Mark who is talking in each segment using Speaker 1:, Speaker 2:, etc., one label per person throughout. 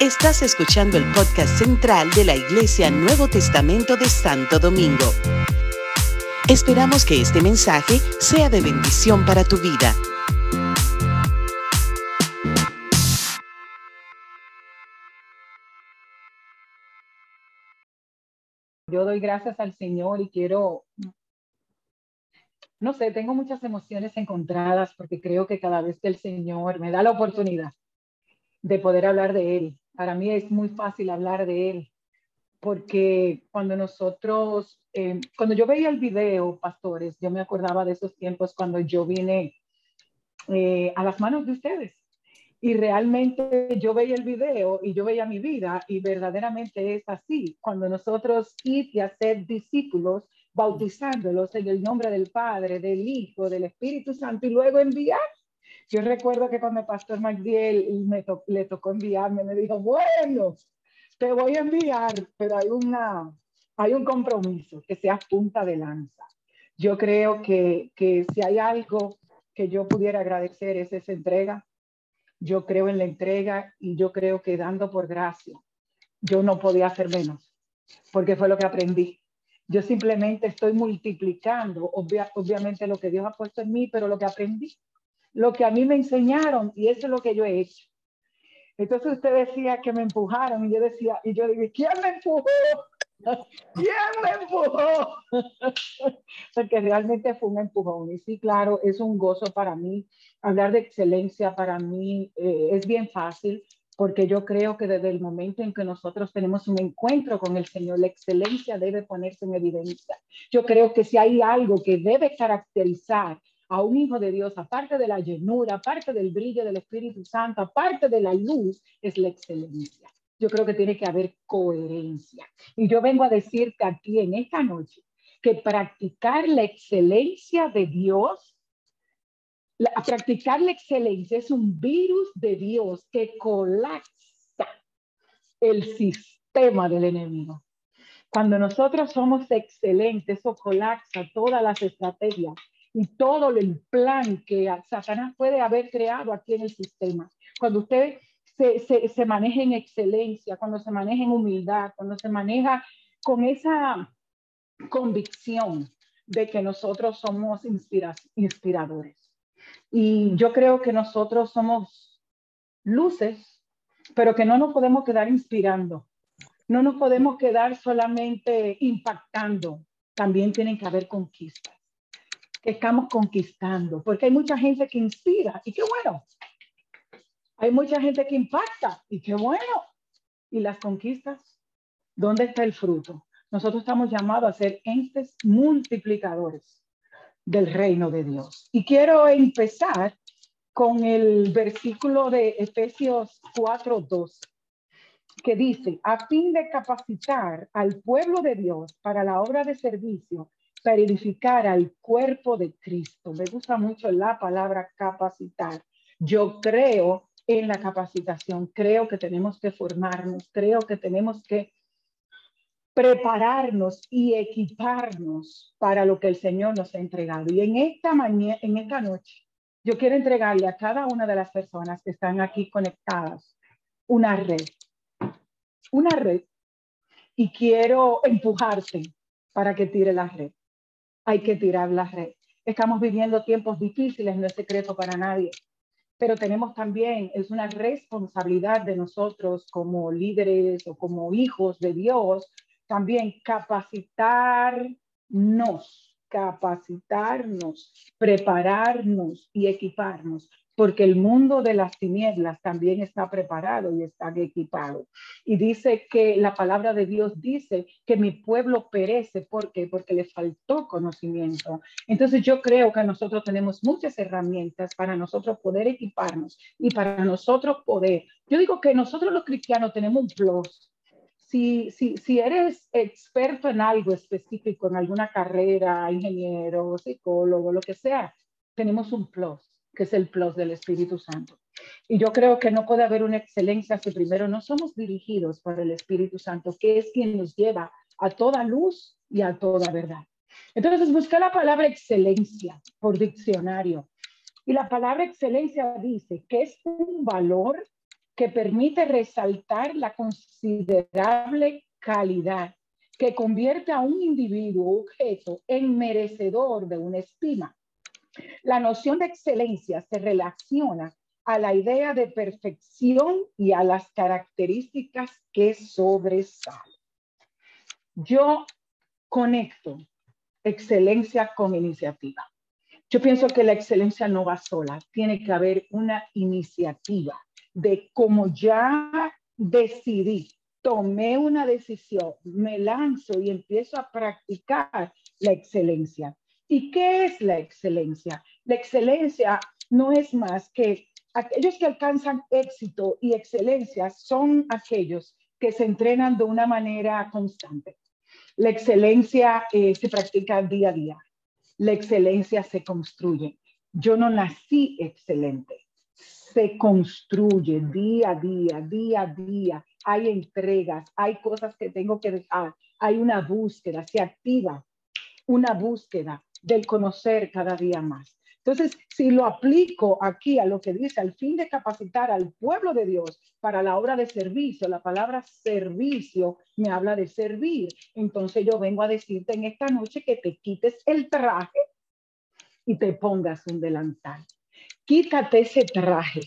Speaker 1: Estás escuchando el podcast central de la Iglesia Nuevo Testamento de Santo Domingo. Esperamos que este mensaje sea de bendición para tu vida.
Speaker 2: Yo doy gracias al Señor y quiero, no sé, tengo muchas emociones encontradas porque creo que cada vez que el Señor me da la oportunidad de poder hablar de Él, para mí es muy fácil hablar de Él, porque cuando nosotros, eh, cuando yo veía el video, pastores, yo me acordaba de esos tiempos cuando yo vine eh, a las manos de ustedes. Y realmente yo veía el video y yo veía mi vida y verdaderamente es así. Cuando nosotros ir y hacer discípulos, bautizándolos en el nombre del Padre, del Hijo, del Espíritu Santo y luego enviar. Yo recuerdo que cuando el pastor McDiel me le tocó enviarme, me dijo, bueno, te voy a enviar, pero hay, una, hay un compromiso, que sea punta de lanza. Yo creo que, que si hay algo que yo pudiera agradecer es esa entrega, yo creo en la entrega y yo creo que dando por gracia, yo no podía hacer menos, porque fue lo que aprendí. Yo simplemente estoy multiplicando, obviamente, lo que Dios ha puesto en mí, pero lo que aprendí, lo que a mí me enseñaron, y eso es lo que yo he hecho. Entonces usted decía que me empujaron, y yo decía, y yo dije, ¿quién me empujó? ¿Quién me empujó? Porque realmente fue un empujón. Y sí, claro, es un gozo para mí. Hablar de excelencia para mí eh, es bien fácil porque yo creo que desde el momento en que nosotros tenemos un encuentro con el Señor, la excelencia debe ponerse en evidencia. Yo creo que si hay algo que debe caracterizar a un hijo de Dios, aparte de la llenura, aparte del brillo del Espíritu Santo, aparte de la luz, es la excelencia yo creo que tiene que haber coherencia. Y yo vengo a decirte aquí en esta noche que practicar la excelencia de Dios, practicar la excelencia es un virus de Dios que colapsa el sistema del enemigo. Cuando nosotros somos excelentes, eso colapsa todas las estrategias y todo el plan que Satanás puede haber creado aquí en el sistema. Cuando usted se, se, maneja en excelencia, cuando se maneja en humildad, cuando se maneja con esa convicción de que nosotros somos inspiradores. Y yo creo que nosotros somos luces, pero que no nos podemos quedar inspirando, no nos podemos quedar solamente impactando, también tienen que haber conquistas, que estamos conquistando, porque hay mucha gente que inspira y qué bueno, hay mucha gente que impacta y qué bueno. ¿Y las conquistas? ¿Dónde está el fruto? Nosotros estamos llamados a ser entes multiplicadores del reino de Dios. Y quiero empezar con el versículo de Efesios 4:12, que dice, a fin de capacitar al pueblo de Dios para la obra de servicio, para edificar al cuerpo de Cristo. Me gusta mucho la palabra capacitar. Yo creo en la capacitación. Creo que tenemos que formarnos, creo que tenemos que prepararnos y equiparnos para lo que el Señor nos ha entregado. Y en esta mañana, en esta noche, yo quiero entregarle a cada una de las personas que están aquí conectadas una red, una red, y quiero empujarte para que tire la red. Hay que tirar la red. Estamos viviendo tiempos difíciles, no es secreto para nadie pero tenemos también, es una responsabilidad de nosotros como líderes o como hijos de Dios, también capacitarnos, capacitarnos, prepararnos y equiparnos porque el mundo de las tinieblas también está preparado y está equipado. Y dice que la palabra de Dios dice que mi pueblo perece. ¿Por qué? Porque le faltó conocimiento. Entonces yo creo que nosotros tenemos muchas herramientas para nosotros poder equiparnos y para nosotros poder. Yo digo que nosotros los cristianos tenemos un plus. Si, si, si eres experto en algo específico, en alguna carrera, ingeniero, psicólogo, lo que sea, tenemos un plus que es el plus del Espíritu Santo. Y yo creo que no puede haber una excelencia si primero no somos dirigidos por el Espíritu Santo, que es quien nos lleva a toda luz y a toda verdad. Entonces busqué la palabra excelencia por diccionario. Y la palabra excelencia dice que es un valor que permite resaltar la considerable calidad que convierte a un individuo objeto en merecedor de una estima. La noción de excelencia se relaciona a la idea de perfección y a las características que sobresalen. Yo conecto excelencia con iniciativa. Yo pienso que la excelencia no va sola, tiene que haber una iniciativa de como ya decidí, tomé una decisión, me lanzo y empiezo a practicar la excelencia. ¿Y qué es la excelencia? La excelencia no es más que aquellos que alcanzan éxito y excelencia son aquellos que se entrenan de una manera constante. La excelencia eh, se practica día a día. La excelencia se construye. Yo no nací excelente. Se construye día a día, día a día. Hay entregas, hay cosas que tengo que dejar. Hay una búsqueda, se activa una búsqueda del conocer cada día más. Entonces, si lo aplico aquí a lo que dice, al fin de capacitar al pueblo de Dios para la obra de servicio, la palabra servicio me habla de servir. Entonces yo vengo a decirte en esta noche que te quites el traje y te pongas un delantal. Quítate ese traje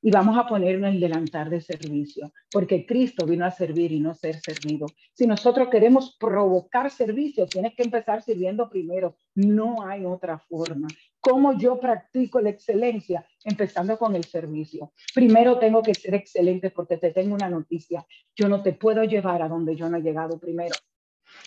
Speaker 2: y vamos a ponernos el delantal de servicio, porque Cristo vino a servir y no ser servido. Si nosotros queremos provocar servicio, tienes que empezar sirviendo primero. No hay otra forma. ¿Cómo yo practico la excelencia? Empezando con el servicio. Primero tengo que ser excelente porque te tengo una noticia. Yo no te puedo llevar a donde yo no he llegado primero.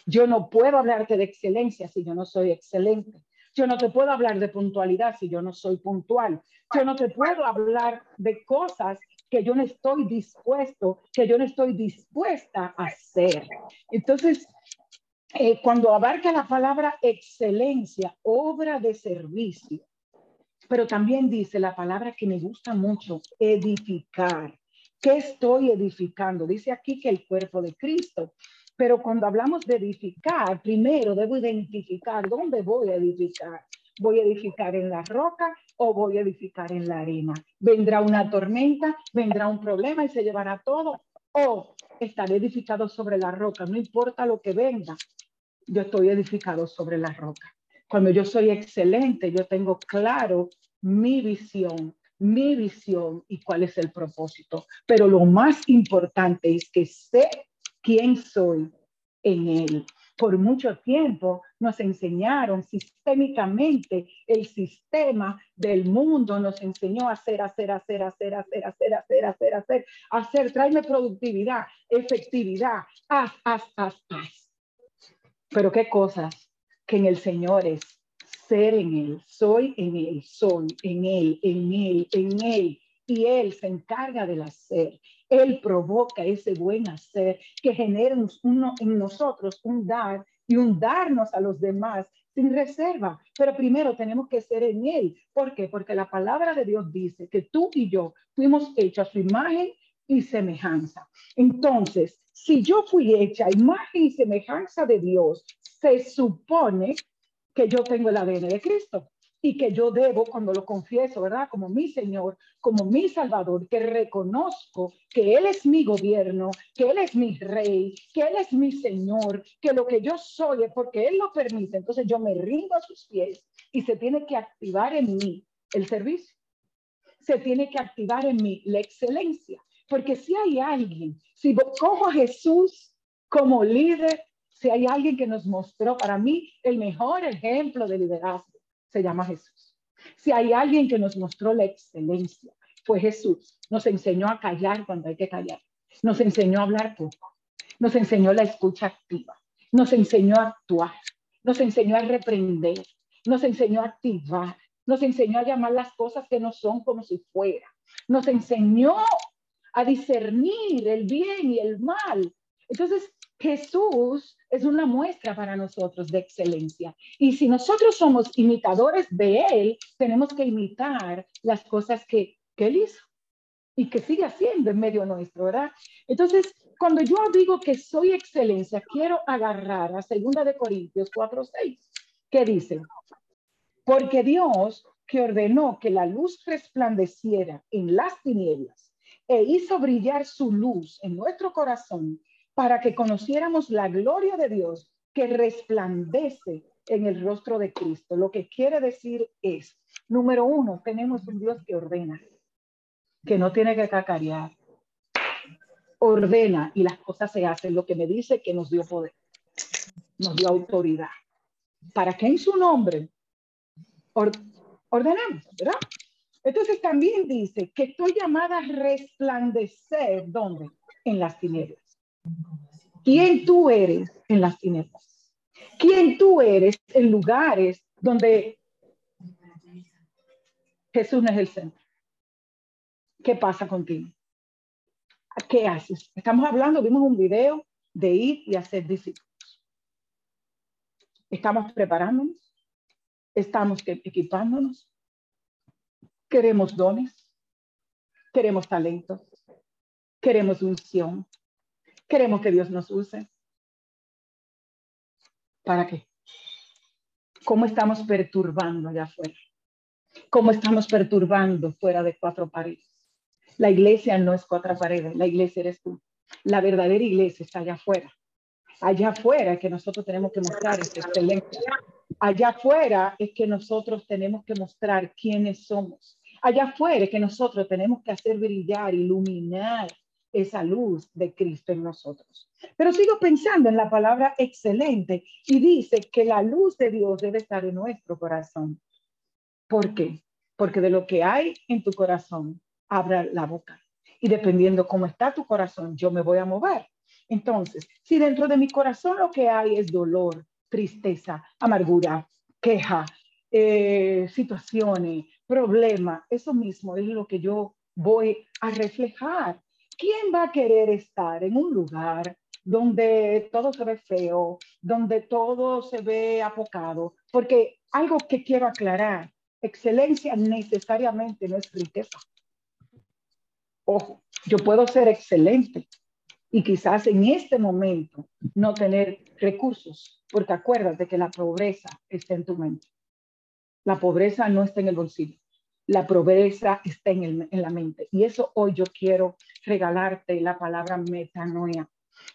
Speaker 2: Yo no puedo hablarte de excelencia si yo no soy excelente. Yo no te puedo hablar de puntualidad si yo no soy puntual. Yo no te puedo hablar de cosas que yo no estoy dispuesto, que yo no estoy dispuesta a hacer. Entonces, eh, cuando abarca la palabra excelencia, obra de servicio, pero también dice la palabra que me gusta mucho, edificar. ¿Qué estoy edificando? Dice aquí que el cuerpo de Cristo. Pero cuando hablamos de edificar, primero debo identificar dónde voy a edificar. ¿Voy a edificar en la roca o voy a edificar en la arena? ¿Vendrá una tormenta? ¿Vendrá un problema y se llevará todo? ¿O estaré edificado sobre la roca? No importa lo que venga, yo estoy edificado sobre la roca. Cuando yo soy excelente, yo tengo claro mi visión, mi visión y cuál es el propósito. Pero lo más importante es que sé quién soy en él. Por mucho tiempo nos enseñaron sistémicamente el sistema del mundo, nos enseñó a hacer, hacer, hacer, hacer, hacer, hacer, hacer, hacer, hacer, hacer, tráeme productividad, efectividad, haz, haz, haz, haz. Pero qué cosas que en el Señor es ser en Él, soy en Él, soy en Él, en Él, en Él. Y Él se encarga del hacer. Él provoca ese buen hacer que genera uno, en nosotros un dar y un darnos a los demás sin reserva. Pero primero tenemos que ser en Él. ¿Por qué? Porque la palabra de Dios dice que tú y yo fuimos hechos a su imagen y semejanza. Entonces, si yo fui hecha imagen y semejanza de Dios, se supone que yo tengo el ADN de Cristo y que yo debo, cuando lo confieso, ¿verdad? Como mi Señor, como mi Salvador, que reconozco que Él es mi gobierno, que Él es mi rey, que Él es mi Señor, que lo que yo soy es porque Él lo permite. Entonces yo me rindo a sus pies y se tiene que activar en mí el servicio. Se tiene que activar en mí la excelencia. Porque si hay alguien, si cojo a Jesús como líder, si hay alguien que nos mostró para mí el mejor ejemplo de liderazgo, se llama Jesús. Si hay alguien que nos mostró la excelencia, fue Jesús. Nos enseñó a callar cuando hay que callar. Nos enseñó a hablar poco. Nos enseñó la escucha activa. Nos enseñó a actuar. Nos enseñó a reprender. Nos enseñó a activar. Nos enseñó a llamar las cosas que no son como si fuera. Nos enseñó a discernir el bien y el mal. Entonces, Jesús es una muestra para nosotros de excelencia. Y si nosotros somos imitadores de Él, tenemos que imitar las cosas que, Él hizo y que sigue haciendo en medio nuestro, ¿verdad? Entonces, cuando yo digo que soy excelencia, quiero agarrar a 2 de Corintios 4, 6, que dice, porque Dios que ordenó que la luz resplandeciera en las tinieblas, e hizo brillar su luz en nuestro corazón para que conociéramos la gloria de Dios que resplandece en el rostro de Cristo. Lo que quiere decir es, número uno, tenemos un Dios que ordena, que no tiene que cacarear. Ordena y las cosas se hacen. Lo que me dice que nos dio poder, nos dio autoridad. Para que en su nombre ordenemos, ¿verdad? Entonces también dice que estoy llamada a resplandecer, ¿dónde? En las tinieblas. ¿Quién tú eres en las tinieblas? ¿Quién tú eres en lugares donde Jesús no es el centro? ¿Qué pasa contigo? ¿Qué haces? Estamos hablando, vimos un video de ir y hacer discípulos. Estamos preparándonos, estamos equipándonos, Queremos dones, queremos talentos, queremos unción, queremos que Dios nos use. ¿Para qué? ¿Cómo estamos perturbando allá afuera? ¿Cómo estamos perturbando fuera de cuatro paredes? La iglesia no es cuatro paredes, la iglesia eres tú. La verdadera iglesia está allá afuera. Allá afuera es que nosotros tenemos que mostrar esta excelencia. Allá afuera es que nosotros tenemos que mostrar quiénes somos allá afuera que nosotros tenemos que hacer brillar, iluminar esa luz de Cristo en nosotros. Pero sigo pensando en la palabra excelente y dice que la luz de Dios debe estar en nuestro corazón. ¿Por qué? Porque de lo que hay en tu corazón, abra la boca. Y dependiendo cómo está tu corazón, yo me voy a mover. Entonces, si dentro de mi corazón lo que hay es dolor, tristeza, amargura, queja, eh, situaciones, problema, eso mismo es lo que yo voy a reflejar. ¿Quién va a querer estar en un lugar donde todo se ve feo, donde todo se ve apocado? Porque algo que quiero aclarar, excelencia necesariamente no es riqueza. Ojo, yo puedo ser excelente y quizás en este momento no tener recursos, porque acuérdate que la pobreza está en tu mente. La pobreza no está en el bolsillo la pobreza está en, la mente. Y eso hoy yo quiero regalarte la palabra metanoia.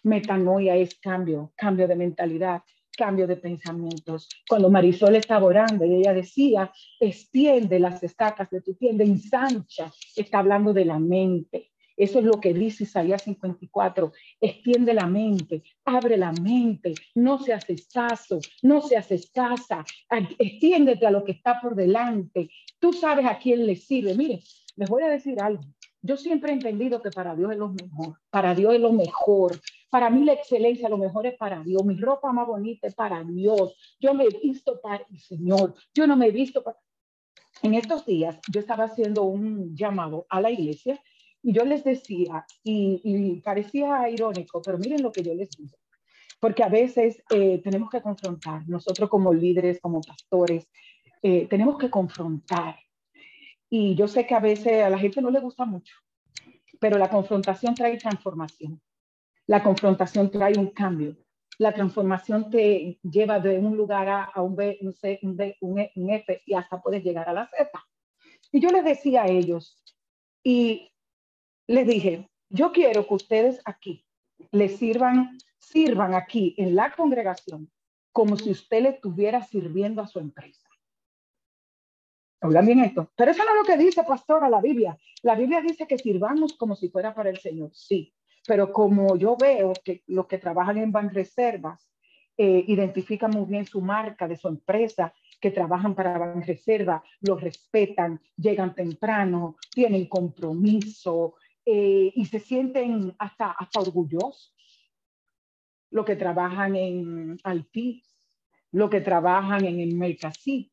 Speaker 2: Metanoia es cambio, cambio de mentalidad, cambio de pensamientos. Cuando Marisol estaba orando y ella decía, extiende las estacas de tu tienda, ensancha, está hablando de la mente. Eso es lo que dice Isaías 54. Extiende la mente, abre la mente, no seas escaso, no seas escasa, extiéndete a lo que está por delante. Tú sabes a quién le sirve. Mire, les voy a decir algo. Yo siempre he entendido que para Dios es lo mejor, para Dios es lo mejor. Para mí la excelencia, lo mejor es para Dios. Mi ropa más bonita es para Dios. Yo me he visto para el Señor. Yo no me he visto para... En estos días yo estaba haciendo un llamado a la iglesia y yo les decía, y, parecía irónico, pero miren lo que yo les digo, porque a veces eh, tenemos que confrontar, nosotros como líderes, como pastores, eh, tenemos que confrontar. Y yo sé que a veces a la gente no le gusta mucho, pero la confrontación trae transformación. La confrontación trae un cambio. La transformación te lleva de un lugar A a un B, un C, un D, un, e, un F y hasta puedes llegar a la Z. Y yo les decía a ellos, y les dije, yo quiero que ustedes aquí les sirvan, sirvan aquí en la congregación como si usted le estuviera sirviendo a su empresa. Hablan bien esto. Pero eso no es lo que dice, pastora, la Biblia. La Biblia dice que sirvamos como si fuera para el Señor, sí. Pero como yo veo que los que trabajan en Banreservas eh, identifican muy bien su marca de su empresa, que trabajan para Banreserva, lo respetan, llegan temprano, tienen compromiso, eh, y se sienten hasta, hasta orgullosos. Lo que trabajan en Altis, lo que trabajan en el Mercasí,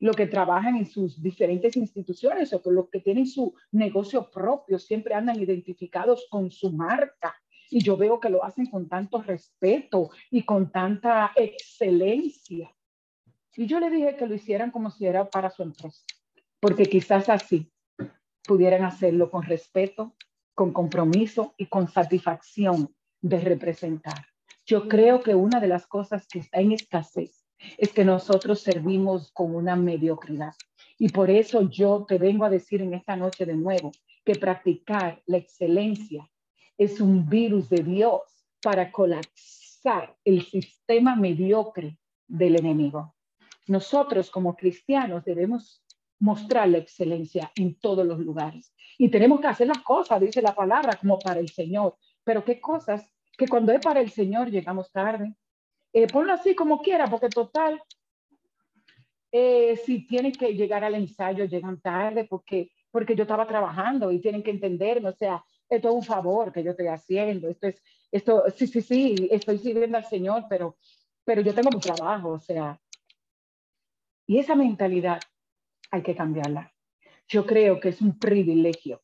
Speaker 2: lo que trabajan en sus diferentes instituciones o los que tienen su negocio propio, siempre andan identificados con su marca. Y yo veo que lo hacen con tanto respeto y con tanta excelencia. Y yo le dije que lo hicieran como si era para su empresa, porque quizás así pudieran hacerlo con respeto, con compromiso y con satisfacción de representar. Yo creo que una de las cosas que está en escasez es que nosotros servimos con una mediocridad. Y por eso yo te vengo a decir en esta noche de nuevo que practicar la excelencia es un virus de Dios para colapsar el sistema mediocre del enemigo. Nosotros como cristianos debemos mostrar la excelencia en todos los lugares. Y tenemos que hacer las cosas, dice la palabra, como para el Señor. Pero qué cosas que cuando es para el Señor llegamos tarde. Eh, ponlo así como quiera, porque total, eh, si tienen que llegar al ensayo, llegan tarde porque, porque yo estaba trabajando y tienen que entenderme. O sea, esto es un favor que yo estoy haciendo. Esto es, esto, sí, sí, sí, estoy sirviendo al Señor, pero, pero yo tengo mi trabajo. O sea, y esa mentalidad hay que cambiarla. Yo creo que es un privilegio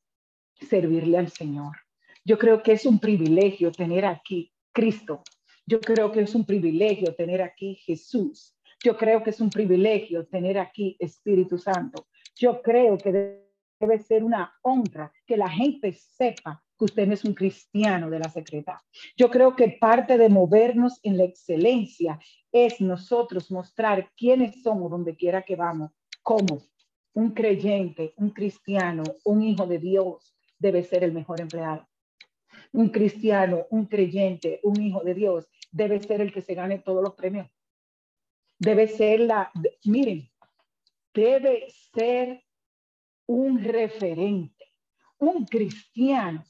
Speaker 2: servirle al Señor. Yo creo que es un privilegio tener aquí Cristo. Yo creo que es un privilegio tener aquí Jesús. Yo creo que es un privilegio tener aquí Espíritu Santo. Yo creo que debe ser una honra que la gente sepa que usted es un cristiano de la secreta. Yo creo que parte de movernos en la excelencia es nosotros mostrar quiénes somos donde quiera que vamos, cómo un creyente, un cristiano, un hijo de Dios debe ser el mejor empleado. Un cristiano, un creyente, un hijo de Dios debe ser el que se gane todos los premios. Debe ser la, miren, debe ser un referente. Un cristiano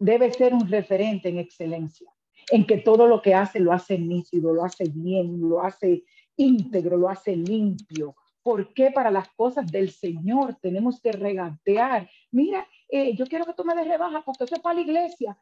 Speaker 2: debe ser un referente en excelencia, en que todo lo que hace lo hace nítido, lo hace bien, lo hace íntegro, lo hace limpio, ¿Por qué para las cosas del Señor tenemos que regatear? Mira, eh, yo quiero que tú me des rebaja porque eso es para la iglesia.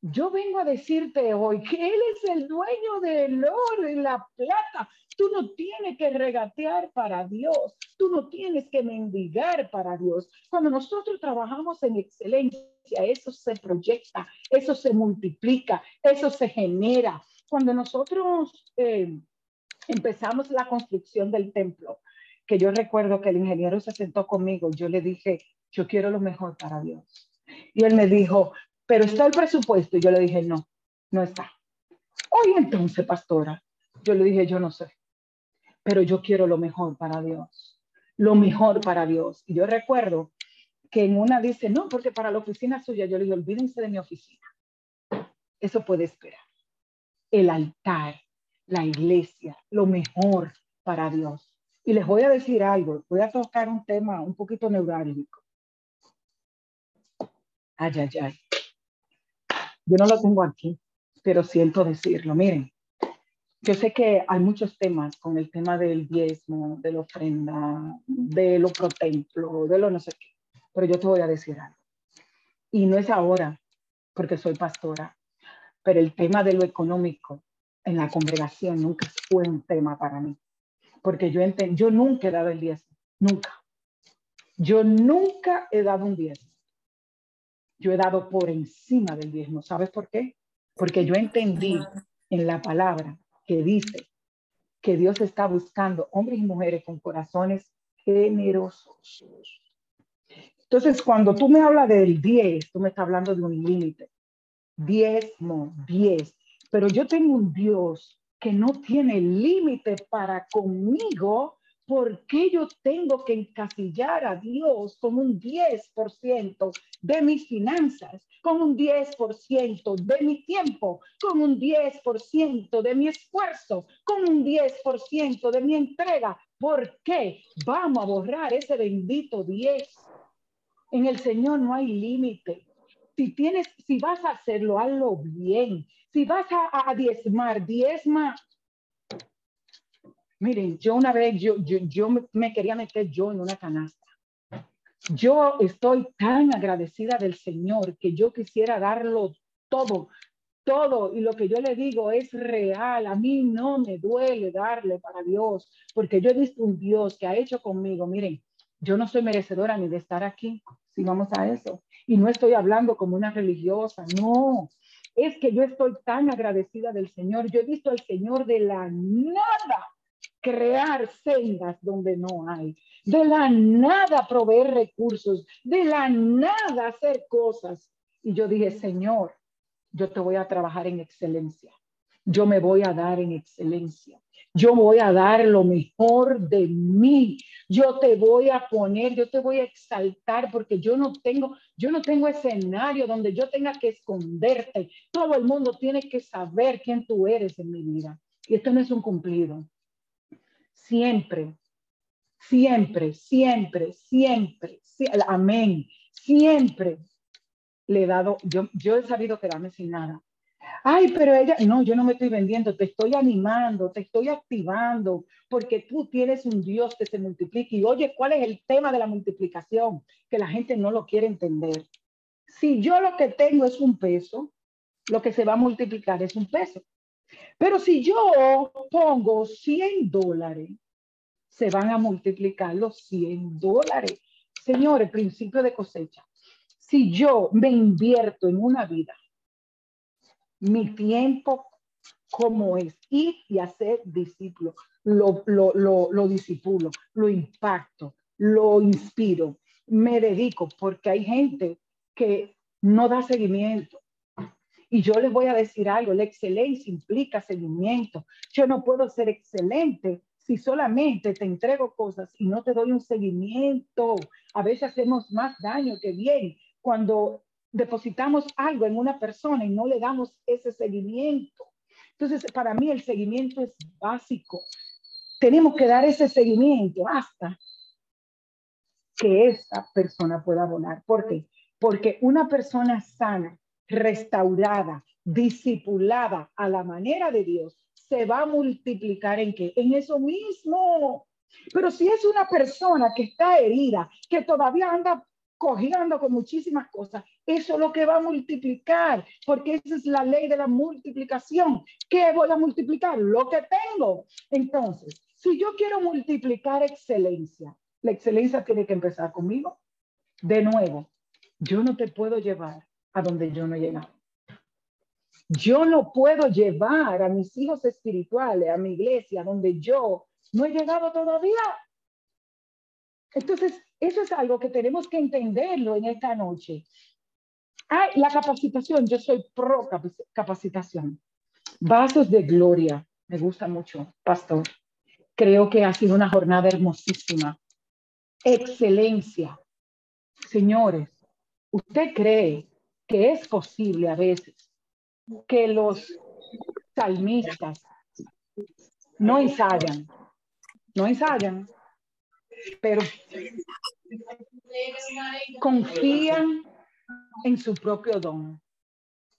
Speaker 2: Yo vengo a decirte hoy que Él es el dueño del oro y la plata. Tú no tienes que regatear para Dios. Tú no tienes que mendigar para Dios. Cuando nosotros trabajamos en excelencia, eso se proyecta, eso se multiplica, eso se genera. Cuando nosotros eh, empezamos la construcción del templo, que yo recuerdo que el ingeniero se sentó conmigo, yo le dije, yo quiero lo mejor para Dios. Y él me dijo, pero está el presupuesto. Y yo le dije, no, no está. Hoy entonces, pastora, yo le dije, yo no sé, pero yo quiero lo mejor para Dios, lo mejor para Dios. Y yo recuerdo que en una dice, no, porque para la oficina suya, yo le dije, olvídense de mi oficina. Eso puede esperar. El altar, la iglesia, lo mejor para Dios. Y les voy a decir algo, voy a tocar un tema un poquito neurálgico. Ay, ay, ay. Yo no lo tengo aquí, pero siento decirlo. Miren, yo sé que hay muchos temas con el tema del diezmo, de la ofrenda, de lo protemplo, de lo no sé qué, pero yo te voy a decir algo. Y no es ahora, porque soy pastora, pero el tema de lo económico en la congregación nunca fue un tema para mí porque yo entiendo, yo nunca he dado el 10, nunca. Yo nunca he dado un 10. Yo he dado por encima del diezmo. ¿Sabes por qué? Porque yo entendí en la palabra que dice que Dios está buscando hombres y mujeres con corazones generosos. Entonces, cuando tú me hablas del 10, tú me estás hablando de un límite. Diezmo, 10. Pero yo tengo un Dios que no tiene límite para conmigo, ¿por qué yo tengo que encasillar a Dios con un 10% de mis finanzas, con un 10% de mi tiempo, con un 10% de mi esfuerzo, con un 10% de mi entrega? ¿Por qué vamos a borrar ese bendito 10? En el Señor no hay límite. Si tienes, si vas a hacerlo, hazlo bien. Si vas a, diezmar, diezma. Miren, yo una vez, yo, yo, me quería meter yo en una canasta. Yo estoy tan agradecida del Señor que yo quisiera darlo todo, todo. Y lo que yo le digo es real. A mí no me duele darle para Dios, porque yo he visto un Dios que ha hecho conmigo. Miren, yo no soy merecedora ni de estar aquí, si vamos a eso. Y no estoy hablando como una religiosa, no es que yo estoy tan agradecida del Señor. Yo he visto al Señor de la nada crear sendas donde no hay, de la nada proveer recursos, de la nada hacer cosas. Y yo dije, Señor, yo te voy a trabajar en excelencia. yo me voy a dar en excelencia. Yo voy a dar lo mejor de mí. Yo te voy a poner, yo te voy a exaltar porque yo no tengo, yo no tengo escenario donde yo tenga que esconderte. Todo el mundo tiene que saber quién tú eres en mi vida. Y esto no es un cumplido. Siempre, siempre, siempre, siempre, amén. Siempre le he dado, yo, yo he sabido quedarme sin nada. Ay, pero ella, no, yo no me estoy vendiendo, te estoy animando, te estoy activando, porque tú tienes un Dios que se multiplica. Y oye, ¿cuál es el tema de la multiplicación? Que la gente no lo quiere entender. Si yo lo que tengo es un peso, lo que se va a multiplicar es un peso. Pero si yo pongo 100 dólares, se van a multiplicar los 100 dólares. Señores, principio de cosecha. Si yo me invierto en una vida, mi tiempo como es ir y hacer discípulo, lo, lo, lo, lo disipulo, lo impacto, lo inspiro, me dedico, porque hay gente que no da seguimiento. Y yo les voy a decir algo, la excelencia implica seguimiento. Yo no puedo ser excelente si solamente te entrego cosas y no te doy un seguimiento. A veces hacemos más daño que bien cuando depositamos algo en una persona y no le damos ese seguimiento. Entonces, para mí el seguimiento es básico. Tenemos que dar ese seguimiento hasta que esa persona pueda volar. ¿Por qué? Porque una persona sana, restaurada, discipulada a la manera de Dios, se va a multiplicar en qué? En eso mismo. Pero si es una persona que está herida, que todavía anda cogiendo con muchísimas cosas, eso es lo que va a multiplicar, porque esa es la ley de la multiplicación. ¿Qué voy a multiplicar? Lo que tengo. Entonces, si yo quiero multiplicar excelencia, la excelencia tiene que empezar conmigo. De nuevo, yo no te puedo llevar a donde yo no he llegado. Yo no puedo llevar a mis hijos espirituales, a mi iglesia, donde yo no he llegado todavía. Entonces, eso es algo que tenemos que entenderlo en esta noche. Ah, la capacitación, yo soy pro capacitación. Vasos de gloria, me gusta mucho, pastor. Creo que ha sido una jornada hermosísima. Excelencia. Señores, ¿usted cree que es posible a veces que los salmistas no ensayan? No ensayan, pero confían en su propio don.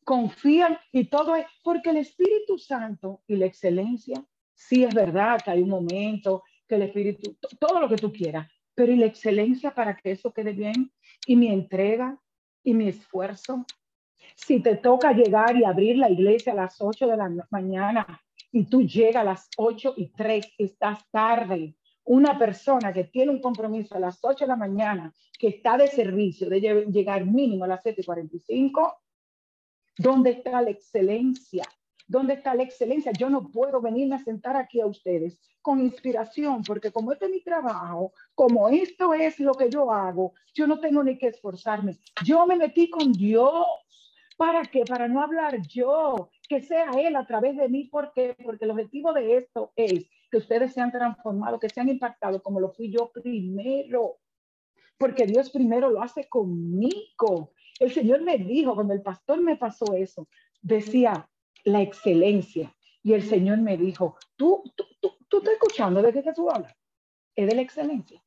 Speaker 2: Confían y todo es porque el Espíritu Santo y la excelencia, sí es verdad que hay un momento que el Espíritu, todo lo que tú quieras, pero y la excelencia para que eso quede bien y mi entrega y mi esfuerzo. Si te toca llegar y abrir la iglesia a las 8 de la mañana y tú llegas a las 8 y 3, estás tarde una persona que tiene un compromiso a las 8 de la mañana, que está de servicio, de llegar mínimo a las 7.45, ¿dónde está la excelencia? ¿Dónde está la excelencia? Yo no puedo venirme a sentar aquí a ustedes con inspiración, porque como este es mi trabajo, como esto es lo que yo hago, yo no tengo ni que esforzarme. Yo me metí con Dios. ¿Para qué? Para no hablar yo, que sea Él a través de mí. ¿Por qué? Porque el objetivo de esto es que ustedes se han transformado, que se han impactado como lo fui yo primero. Porque Dios primero lo hace conmigo. El Señor me dijo, cuando el pastor me pasó eso, decía la excelencia. Y el Señor me dijo, tú, tú, tú, tú estás escuchando de qué tú hablas. Es de la excelencia.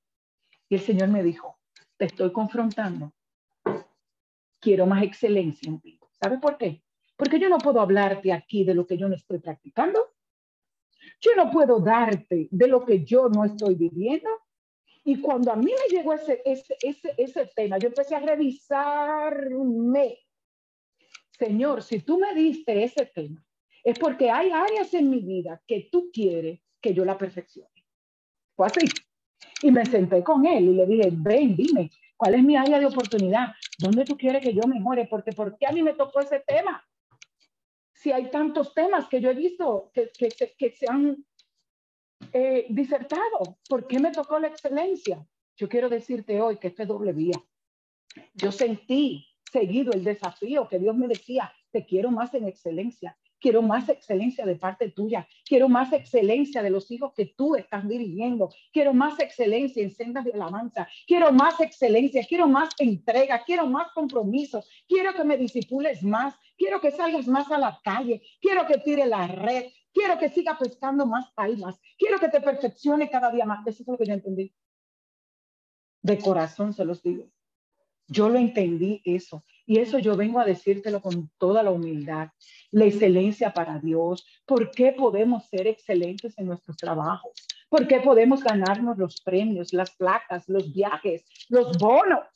Speaker 2: Y el Señor me dijo, te estoy confrontando. Quiero más excelencia en ti. ¿Sabes por qué? Porque yo no puedo hablarte aquí de lo que yo no estoy practicando. Yo no puedo darte de lo que yo no estoy viviendo. Y cuando a mí me llegó ese, ese, ese, ese tema, yo empecé a revisarme. Señor, si tú me diste ese tema, es porque hay áreas en mi vida que tú quieres que yo la perfeccione. Fue así. Y me senté con él y le dije, ven, dime, ¿cuál es mi área de oportunidad? ¿Dónde tú quieres que yo mejore? Porque ¿por qué a mí me tocó ese tema? Si hay tantos temas que yo he visto que, que, se han eh, disertado? ¿Por qué me tocó la excelencia? Yo quiero decirte hoy que esto es doble vía. Yo sentí seguido el desafío que Dios me decía, te quiero más en excelencia, quiero más excelencia de parte tuya, quiero más excelencia de los hijos que tú estás dirigiendo, quiero más excelencia en sendas de alabanza, quiero más excelencia, quiero más entrega, quiero más compromiso, quiero que me disipules más, quiero que salgas más a la calle, quiero que tire la red, quiero que siga pescando más almas, quiero que te perfeccione cada día más. Eso es lo que yo entendí. De corazón se los digo. Yo lo entendí eso. Y eso yo vengo a decírtelo con toda la humildad. La excelencia para Dios. ¿Por qué podemos ser excelentes en nuestros trabajos? ¿Por qué podemos ganarnos los premios, las placas, los viajes, los bonos?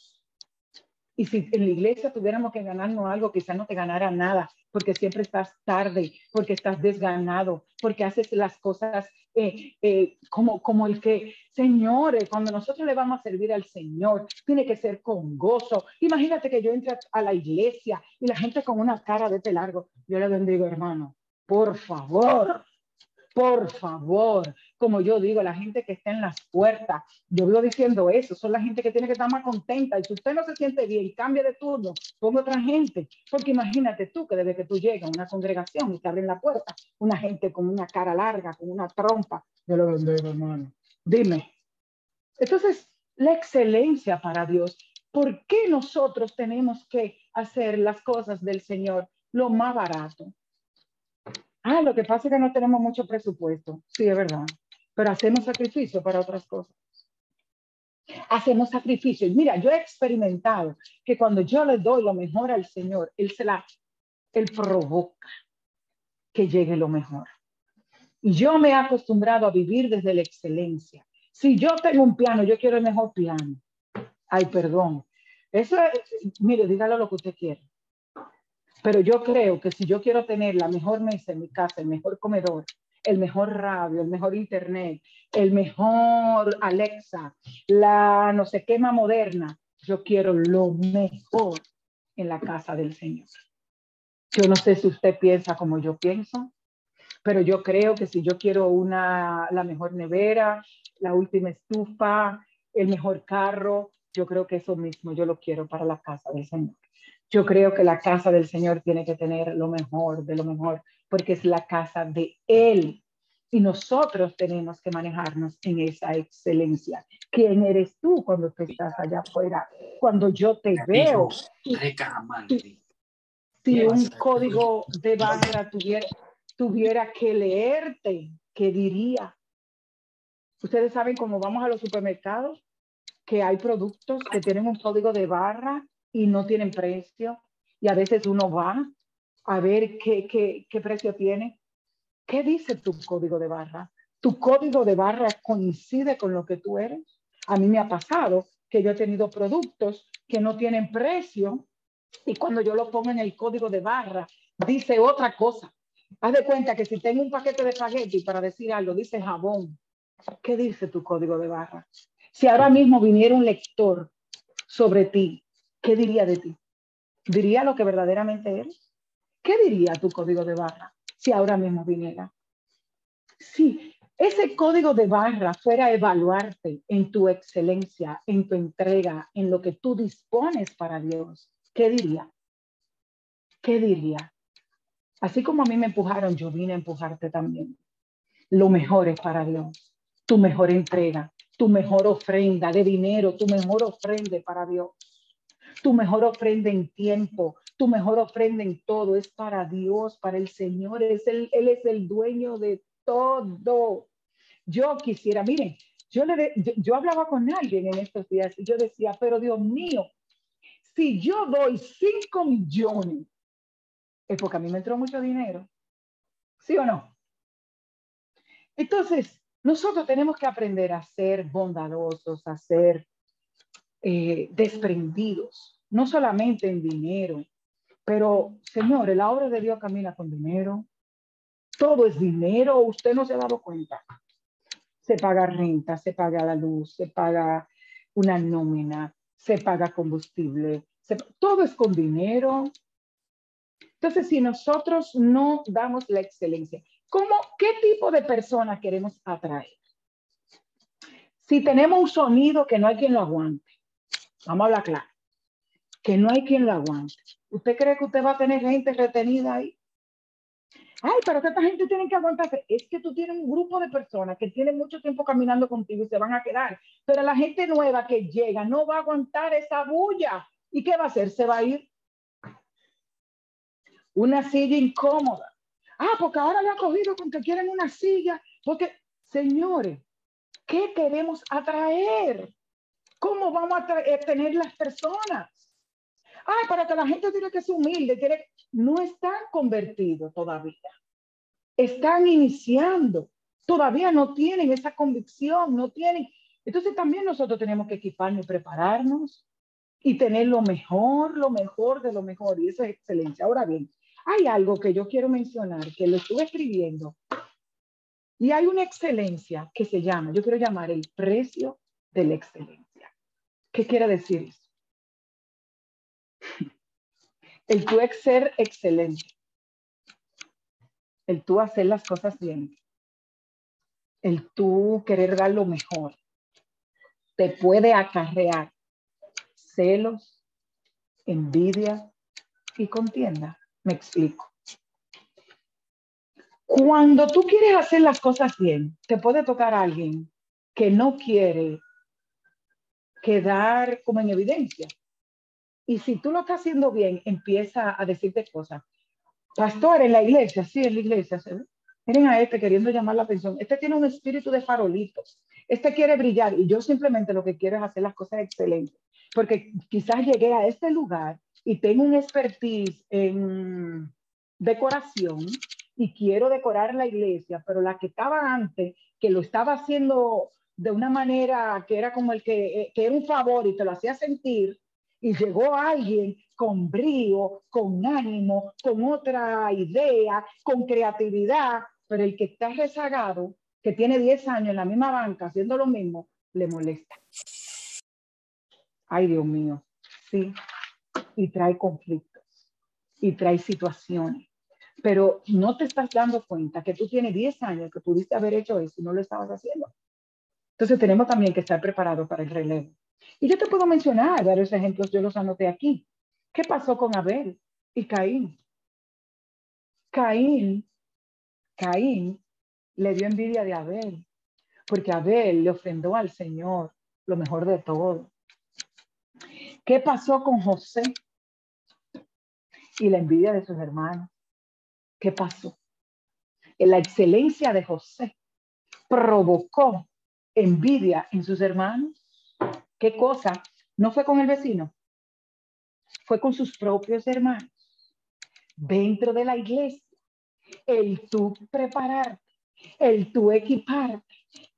Speaker 2: Y si en la iglesia tuviéramos que ganarnos algo, quizá no te ganara nada, porque siempre estás tarde, porque estás desganado, porque haces las cosas eh, eh, como, como el que, Señor, cuando nosotros le vamos a servir al Señor, tiene que ser con gozo. Imagínate que yo entre a la iglesia y la gente con una cara de largo, yo le bendigo, hermano, por favor, por favor, como yo digo, la gente que está en las puertas, yo vivo diciendo eso, son la gente que tiene que estar más contenta. Y si usted no se siente bien cambia de turno, ponga otra gente. Porque imagínate tú que desde que tú llegas a una congregación y te abren la puerta, una gente con una cara larga, con una trompa, yo lo bendigo, hermano. Dime. Entonces, la excelencia para Dios. ¿Por qué nosotros tenemos que hacer las cosas del Señor lo más barato? Ah, lo que pasa es que no tenemos mucho presupuesto. Sí, es verdad. Pero hacemos sacrificio para otras cosas. Hacemos sacrificios. Mira, yo he experimentado que cuando yo le doy lo mejor al Señor, Él se la, Él provoca que llegue lo mejor. Y yo me he acostumbrado a vivir desde la excelencia. Si yo tengo un piano, yo quiero el mejor piano. Ay, perdón. Eso es, mire, dígalo lo que usted quiere. Pero yo creo que si yo quiero tener la mejor mesa en mi casa, el mejor comedor, el mejor radio, el mejor internet, el mejor Alexa, la no sé qué más moderna, yo quiero lo mejor en la casa del Señor. Yo no sé si usted piensa como yo pienso, pero yo creo que si yo quiero una, la mejor nevera, la última estufa, el mejor carro, yo creo que eso mismo yo lo quiero para la casa del Señor. Yo creo que la casa del Señor tiene que tener lo mejor de lo mejor, porque es la casa de Él. Y nosotros tenemos que manejarnos en esa excelencia. ¿Quién eres tú cuando tú estás allá afuera? Cuando yo te veo. Si, un código de barra tuviera, tuviera que leerte, ¿qué diría? Ustedes saben cómo vamos a los supermercados, que hay productos que tienen un código de barra y no tienen precio. Y a veces uno va a ver qué, qué, precio tiene. ¿Qué dice tu código de barra? ¿Tu código de barra coincide con lo que tú eres? A mí me ha pasado que yo he tenido productos que no tienen precio y cuando yo lo pongo en el código de barra, dice otra cosa. Haz de cuenta que si tengo un paquete de espagueti, para decir algo, dice jabón. ¿Qué dice tu código de barra? Si ahora mismo viniera un lector sobre ti ¿qué diría de ti? ¿Diría lo que verdaderamente eres? ¿Qué diría tu código de barra si ahora mismo viniera? Si ese código de barra fuera a evaluarte en tu excelencia, en tu entrega, en lo que tú dispones para Dios, ¿qué diría? ¿Qué diría? Así como a mí me empujaron, yo vine a empujarte también. Lo mejor es para Dios, tu mejor entrega, tu mejor ofrenda de dinero, tu mejor ofrenda para Dios tu mejor ofrenda en tiempo, tu mejor ofrenda en todo es para Dios, para el Señor. Es el, él es el dueño de todo. Yo quisiera, miren, yo, le yo, hablaba con alguien en estos días y yo decía, pero Dios mío, si yo doy 5 millones, es porque a mí me entró mucho dinero. ¿Sí o no? Entonces, nosotros tenemos que aprender a ser bondadosos, a ser eh, desprendidos, no solamente en dinero, pero señores, la obra de Dios camina con dinero. Todo es dinero, usted no se ha dado cuenta. Se paga renta, se paga la luz, se paga una nómina, se paga combustible, todo es con dinero. Entonces, si nosotros no damos la excelencia, ¿cómo, ¿qué tipo de persona queremos atraer? Si tenemos un sonido que no hay quien lo aguante, Vamos a hablar claro. Que no hay quien lo aguante. ¿Usted cree que usted va a tener gente retenida ahí? Ay, pero que esta gente tiene que aguantarse. Es que tú tienes un grupo de personas que tienen mucho tiempo caminando contigo y se van a quedar. Pero la gente nueva que llega no va a aguantar esa bulla. ¿Y qué va a hacer? Se va a ir. Una silla incómoda. Ah, porque ahora le ha cogido con que quieren una silla. Porque, señores, ¿qué queremos atraer? ¿Cómo vamos a eh, tener las personas? Ay, para que la gente tiene que ser humilde, tiene... no están convertidos todavía. Están iniciando. Todavía no tienen esa convicción, no tienen. Entonces también nosotros tenemos que equiparnos y prepararnos y tener lo mejor, lo mejor de lo mejor. Y eso es excelencia. Ahora bien, hay algo que yo quiero mencionar, que lo estuve escribiendo. Y hay una excelencia que se llama, yo quiero llamar el precio de la. ¿Qué quiere decir eso? El tú ser excelente. El tú hacer las cosas bien. El tú querer dar lo mejor. Te puede acarrear celos, envidia y contienda. Me explico. Cuando tú quieres hacer las cosas bien, te puede tocar a alguien que no quiere quedar como en evidencia. Y si tú lo estás haciendo bien, empieza a decirte cosas. Pastor, en la iglesia, sí, en la iglesia, ¿se Miren a este queriendo llamar la atención. Este tiene un espíritu de farolitos. Este quiere brillar y yo simplemente lo que quiero es hacer las cosas excelentes. Porque quizás llegué a este lugar y tengo un expertise en decoración y quiero decorar la iglesia, pero la que estaba antes, que lo estaba haciendo de una manera que era como el que, eh, que era un favor y te lo hacía sentir, y llegó alguien con brío, con ánimo, con otra idea, con creatividad, pero el que está rezagado, que tiene 10 años en la misma banca haciendo lo mismo, le molesta. Ay, Dios mío, sí, y trae conflictos, y trae situaciones, pero no te estás dando cuenta que tú tienes 10 años que pudiste haber hecho eso y no lo estabas haciendo. Entonces tenemos también que estar preparados para el relevo. Y yo te puedo mencionar varios ejemplos, yo los anoté aquí. ¿Qué pasó con Abel y Caín? Caín, Caín le dio envidia de Abel, porque Abel le ofrendó al Señor lo mejor de todo. ¿Qué pasó con José y la envidia de sus hermanos? ¿Qué pasó? La excelencia de José provocó envidia en sus hermanos ¿Qué cosa? No fue con el vecino, fue con sus propios hermanos. Dentro de la iglesia, el tú prepararte, el tú equiparte,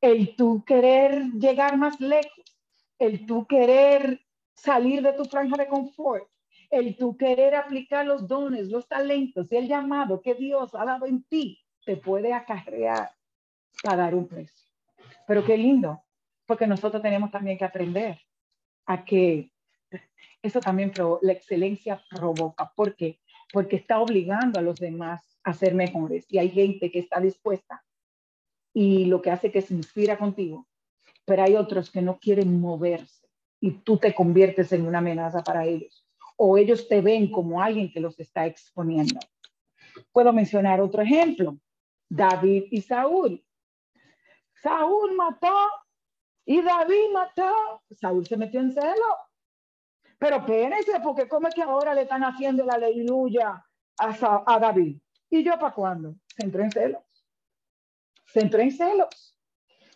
Speaker 2: el tú querer llegar más lejos, el tú querer salir de tu franja de confort, el tú querer aplicar los dones, los talentos y el llamado que Dios ha dado en ti, te puede acarrear para dar un precio. Pero qué lindo porque nosotros tenemos también que aprender a que eso también, la excelencia provoca. ¿Por qué? Porque está obligando a los demás a ser mejores y hay gente que está dispuesta y lo que hace que se inspira contigo, pero hay otros que no quieren moverse y tú te conviertes en una amenaza para ellos o ellos te ven como alguien que los está exponiendo. Puedo mencionar otro ejemplo, David y Saúl. Saúl mató y David mató, Saúl se metió en celo. Pero espérense, porque ¿cómo es que ahora le están haciendo la aleluya a, a David? ¿Y yo para cuándo? Se entró en celos. Se entró en celos.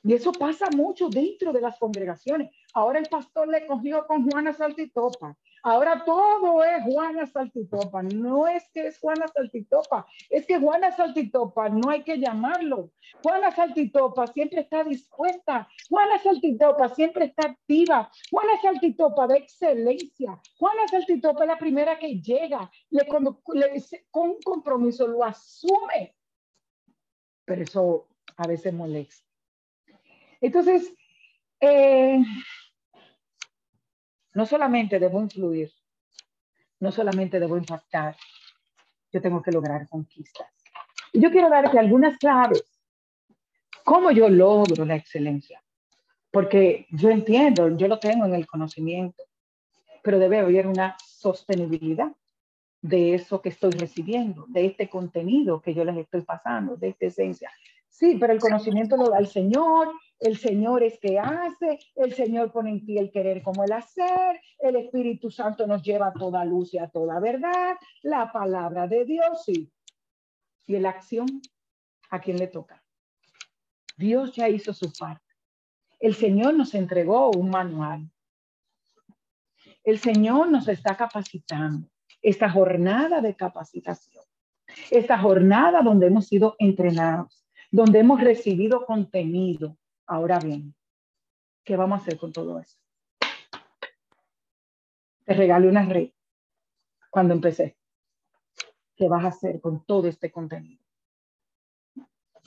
Speaker 2: Y eso pasa mucho dentro de las congregaciones. Ahora el pastor le cogió con Juana Saltitopa. Ahora todo es Juana Saltitopa. No es que es Juana Saltitopa, es que Juana Saltitopa no hay que llamarlo. Juana Saltitopa siempre está dispuesta. Juana Saltitopa siempre está activa. Juana Saltitopa de excelencia. Juana Saltitopa es la primera que llega. Le, con un compromiso lo asume. Pero eso a veces molesta. Entonces, eh, no solamente debo influir, no solamente debo impactar, yo tengo que lograr conquistas. Y yo quiero darte algunas claves. ¿Cómo yo logro la excelencia? Porque yo entiendo, yo lo tengo en el conocimiento, pero debe haber una sostenibilidad. de eso que estoy recibiendo, de este contenido que yo les estoy pasando, de esta esencia. Sí, pero el conocimiento lo da el Señor, el Señor es que hace, el Señor pone en ti el querer como el hacer, el Espíritu Santo nos lleva a toda luz y a toda verdad, la palabra de Dios. Y en la acción, ¿a quién le toca? Dios ya hizo su parte. El Señor nos entregó un manual. El Señor nos está capacitando. Esta jornada de capacitación, esta jornada donde hemos sido entrenados, donde hemos recibido contenido. Ahora bien, ¿qué vamos a hacer con todo eso? Te regalé una red cuando empecé. ¿Qué vas a hacer con todo este contenido?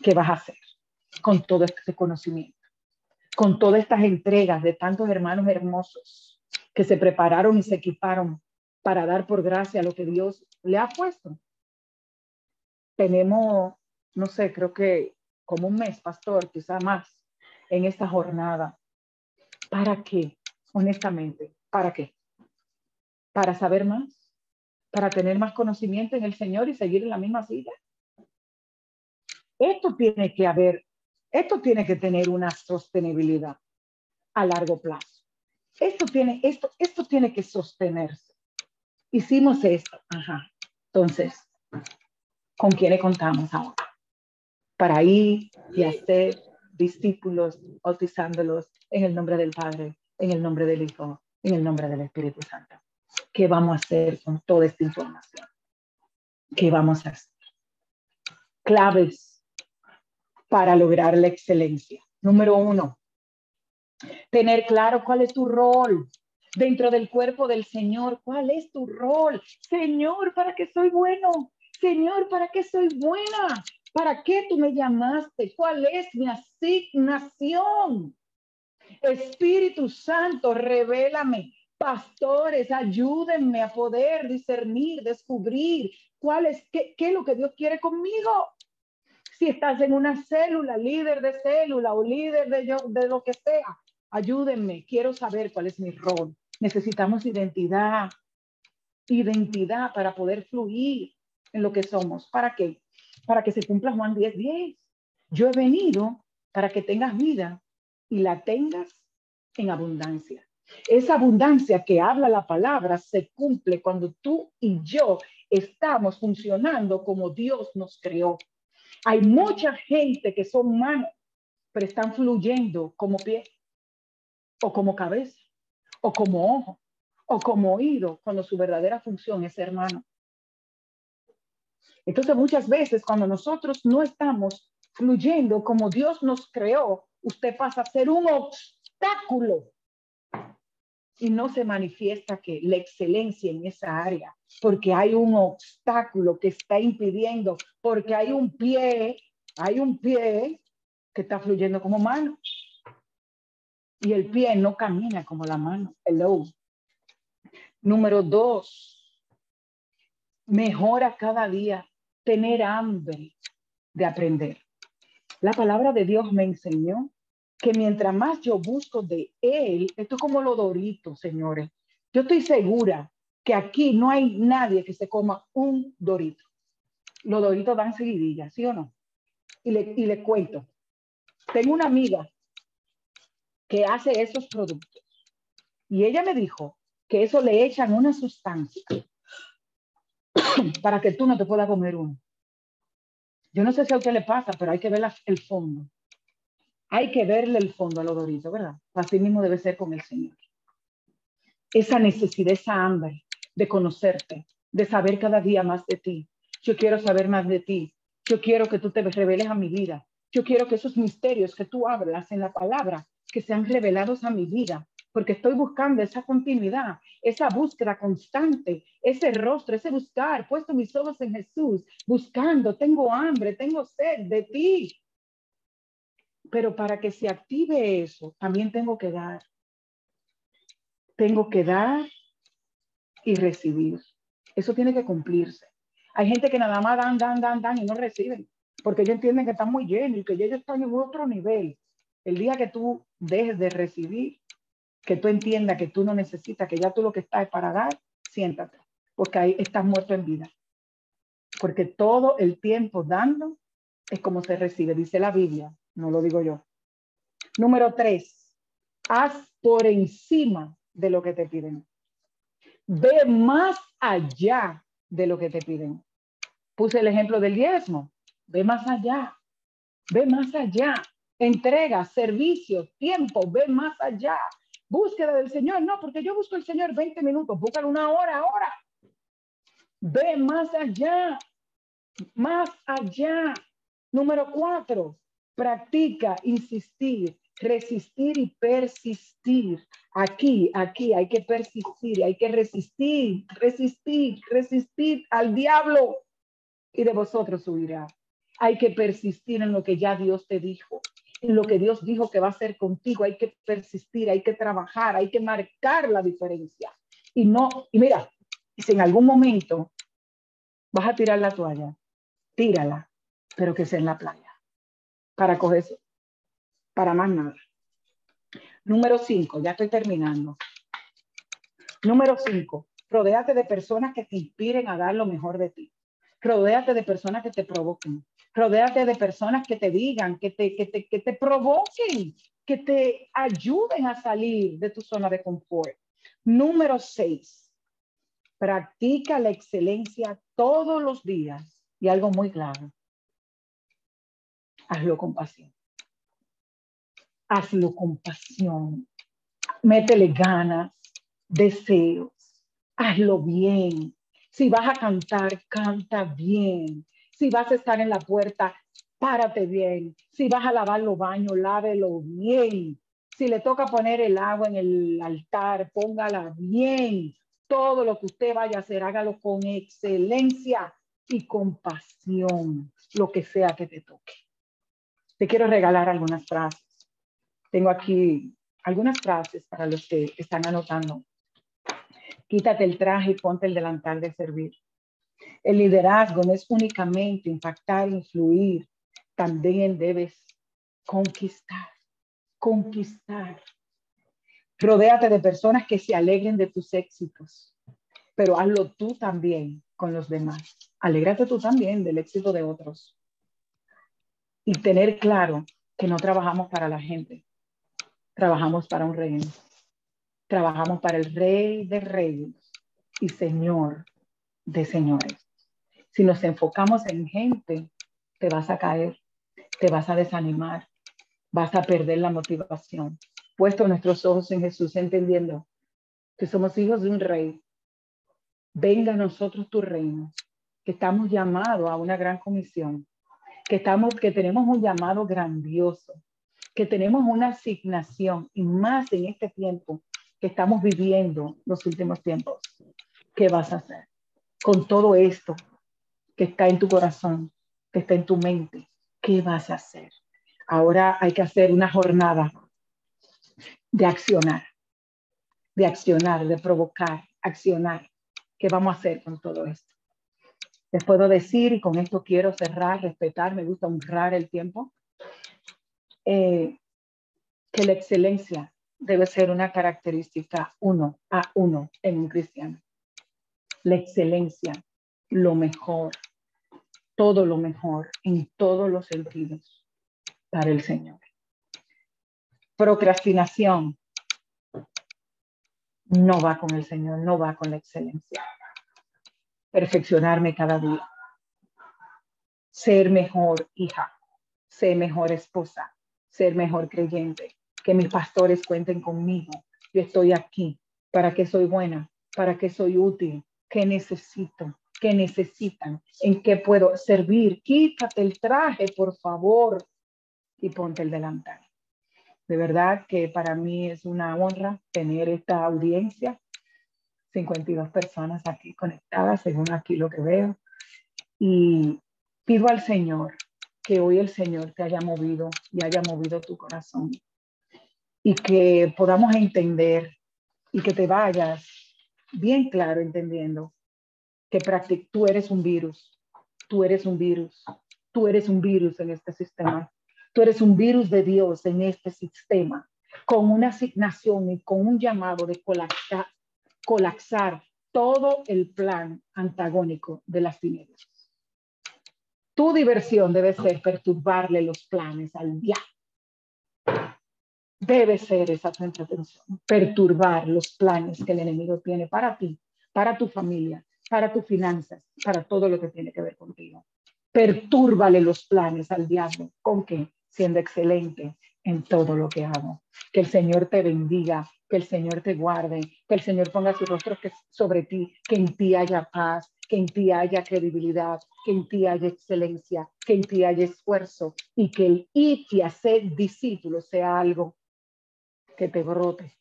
Speaker 2: ¿Qué vas a hacer con todo este conocimiento? Con todas estas entregas de tantos hermanos hermosos que se prepararon y se equiparon para dar por gracia lo que Dios le ha puesto. Tenemos, no sé, creo que como un mes, pastor, quizá más, en esta jornada. ¿Para qué? Honestamente, ¿para qué? ¿Para saber más? ¿Para tener más conocimiento en el Señor y seguir en la misma silla? Esto tiene que haber, esto tiene que tener una sostenibilidad a largo plazo. Esto tiene, esto, esto tiene que sostenerse. Hicimos esto, ajá. Entonces, ¿con quién contamos ahora? para ir y hacer discípulos, bautizándolos en el nombre del Padre, en el nombre del Hijo, en el nombre del Espíritu Santo. ¿Qué vamos a hacer con toda esta información? ¿Qué vamos a hacer? Claves para lograr la excelencia. Número uno, tener claro cuál es tu rol dentro del cuerpo del Señor. ¿Cuál es tu rol? Señor, ¿para qué soy bueno? Señor, ¿para qué soy buena? ¿Para qué tú me llamaste? ¿Cuál es mi asignación? Espíritu Santo, revélame. Pastores, ayúdenme a poder discernir, descubrir cuál es, qué, lo que Dios quiere conmigo. Si estás en una célula, líder de célula o líder de, de lo que sea, ayúdenme. Quiero saber cuál es mi rol. Necesitamos identidad, identidad para poder fluir en lo que somos. ¿Para qué? Para que se cumpla Juan 10, 10. Yo he venido para que tengas vida y la tengas en abundancia. Esa abundancia que habla la palabra se cumple cuando tú y yo estamos funcionando como Dios nos creó. Hay mucha gente que son manos, pero están fluyendo como pie, o como cabeza, o como ojo, o como oído, cuando su verdadera función es ser mano. Entonces muchas veces cuando nosotros no estamos fluyendo como Dios nos creó, usted pasa a ser un obstáculo y no se manifiesta que la excelencia en esa área, porque hay un obstáculo que está impidiendo, porque hay un pie, hay un pie que está fluyendo como mano. Y el pie no camina como la mano. Hello. Número dos, mejora cada día tener hambre de aprender. La palabra de Dios me enseñó que mientras más yo busco de Él, esto es como lo dorito, señores. Yo estoy segura que aquí no hay nadie que se coma un dorito. Los doritos dan seguidilla, ¿sí o no? Y le, y le cuento. Tengo una amiga que hace esos productos y ella me dijo que eso le echan una sustancia para que tú no te puedas comer uno. Yo no sé si a usted le pasa, pero hay que ver el fondo. Hay que verle el fondo a los doritos, ¿verdad? Así mismo debe ser con el Señor. Esa necesidad, esa hambre de conocerte, de saber cada día más de ti. Yo quiero saber más de ti. Yo quiero que tú te reveles a mi vida. Yo quiero que esos misterios que tú hablas en la palabra, que sean revelados a mi vida, porque estoy buscando esa continuidad, esa búsqueda constante, ese rostro, ese buscar, puesto mis ojos en Jesús, buscando, tengo hambre, tengo sed de ti. Pero para que se active eso, también tengo que dar. Tengo que dar y recibir. Eso tiene que cumplirse. Hay gente que nada más dan, dan, dan, dan y no reciben, porque ellos entienden que están muy llenos y que ellos están en otro nivel. El día que tú dejes de recibir, que tú entiendas que tú no necesitas, que ya tú lo que estás es para dar, siéntate. porque ahí estás muerto en vida. Porque todo el tiempo dando es como se recibe, dice la Biblia, no lo digo yo. Número tres, haz por encima de lo que te piden. Ve más allá de lo que te piden. Puse el ejemplo del diezmo. Ve más allá. Ve más allá. Entrega, servicio, tiempo, ve más allá. Búsqueda del Señor. No, porque yo busco el Señor 20 minutos. Búscalo una hora ahora. Ve más allá. Más allá. Número cuatro, practica insistir, resistir y persistir. Aquí, aquí hay que persistir, hay que resistir, resistir, resistir al diablo y de vosotros huirá. Hay que persistir en lo que ya Dios te dijo, lo que Dios dijo que va a hacer contigo. Hay que persistir, hay que trabajar, hay que marcar la diferencia. Y no, y mira, si en algún momento vas a tirar la toalla, tírala, pero que sea en la playa, para cogerse, para más nada. Número cinco, ya estoy terminando. Número cinco, rodéate de personas que te inspiren a dar lo mejor de ti. Rodéate de personas que te provoquen. Rodéate de personas que te digan, que te, que te, que te provoquen, que te ayuden a salir de tu zona de confort. Número seis, practica la excelencia todos los días. Y algo muy claro, hazlo con pasión. Hazlo con pasión. Métele ganas, deseos. Hazlo bien. Si vas a cantar, canta bien. Si vas a estar en la puerta, párate bien. Si vas a lavar los baños, lávelo bien. Si le toca poner el agua en el altar, póngala bien. Todo lo que usted vaya a hacer, hágalo con excelencia y con pasión, lo que sea que te toque. Te quiero regalar algunas frases. Tengo aquí algunas frases para los que están anotando. Quítate el traje y ponte el delantal de servir. El liderazgo no es únicamente impactar, influir, también debes conquistar, conquistar. Rodéate de personas que se alegren de tus éxitos, pero hazlo tú también con los demás. Alégrate tú también del éxito de otros y tener claro que no trabajamos para la gente, trabajamos para un reino. Trabajamos para el rey de reyes y señor de señores. Si nos enfocamos en gente, te vas a caer, te vas a desanimar, vas a perder la motivación. Puesto nuestros ojos en Jesús, entendiendo que somos hijos de un rey. Venga a nosotros tu reino, que estamos llamados a una gran comisión que, estamos, que tenemos un llamado grandioso, que tenemos una asignación y más en este tiempo que estamos viviendo los últimos tiempos. ¿Qué vas a hacer con todo esto que está en tu corazón, que está en tu mente? ¿Qué vas a hacer? Ahora hay que hacer una jornada de accionar, de accionar, de provocar, accionar. ¿Qué vamos a hacer con todo esto? Les puedo decir, y con esto quiero cerrar, respetar, me gusta honrar el tiempo, eh, que la excelencia debe ser una característica uno a uno en un cristiano. La excelencia, lo mejor, todo lo mejor en todos los sentidos para el Señor. Procrastinación no va con el Señor, no va con la excelencia perfeccionarme cada día, ser mejor hija, ser mejor esposa, ser mejor creyente, que mis pastores cuenten conmigo. Yo estoy aquí. ¿Para qué soy buena? ¿Para qué soy útil? ¿Qué necesito? ¿Qué necesitan? ¿En qué puedo servir? Quítate el traje, por favor, y ponte el delantal. De verdad que para mí es una honra tener esta audiencia 52 personas aquí conectadas, según aquí lo que veo. Y pido al Señor que hoy el Señor te haya movido y haya movido tu corazón. Y que podamos entender y que te vayas bien claro entendiendo que tú eres un virus, tú eres un virus, tú eres un virus en este sistema, tú eres un virus de Dios en este sistema, con una asignación y con un llamado de colapsar todo el plan antagónico de las tinieblas. Tu diversión debe ser perturbarle los planes al diablo. Debe ser esa tu intención, perturbar los planes que el enemigo tiene para ti, para tu familia, para tus finanzas, para todo lo que tiene que ver contigo. Pertúrbale los planes al diablo. ¿Con qué? Siendo excelente en todo lo que hago. Que el Señor te bendiga, que el Señor te guarde, que el Señor ponga su rostro sobre ti, que en ti haya paz, que en ti haya credibilidad, que en ti haya excelencia, que en ti haya esfuerzo y que el ir y hacer discípulo sea algo que te brote,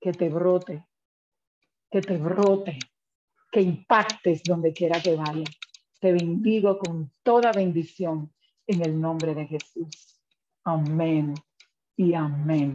Speaker 2: que te brote, que te brote, que impactes donde quiera que vaya. Te bendigo con toda bendición en el nombre de Jesús. Amén y amén.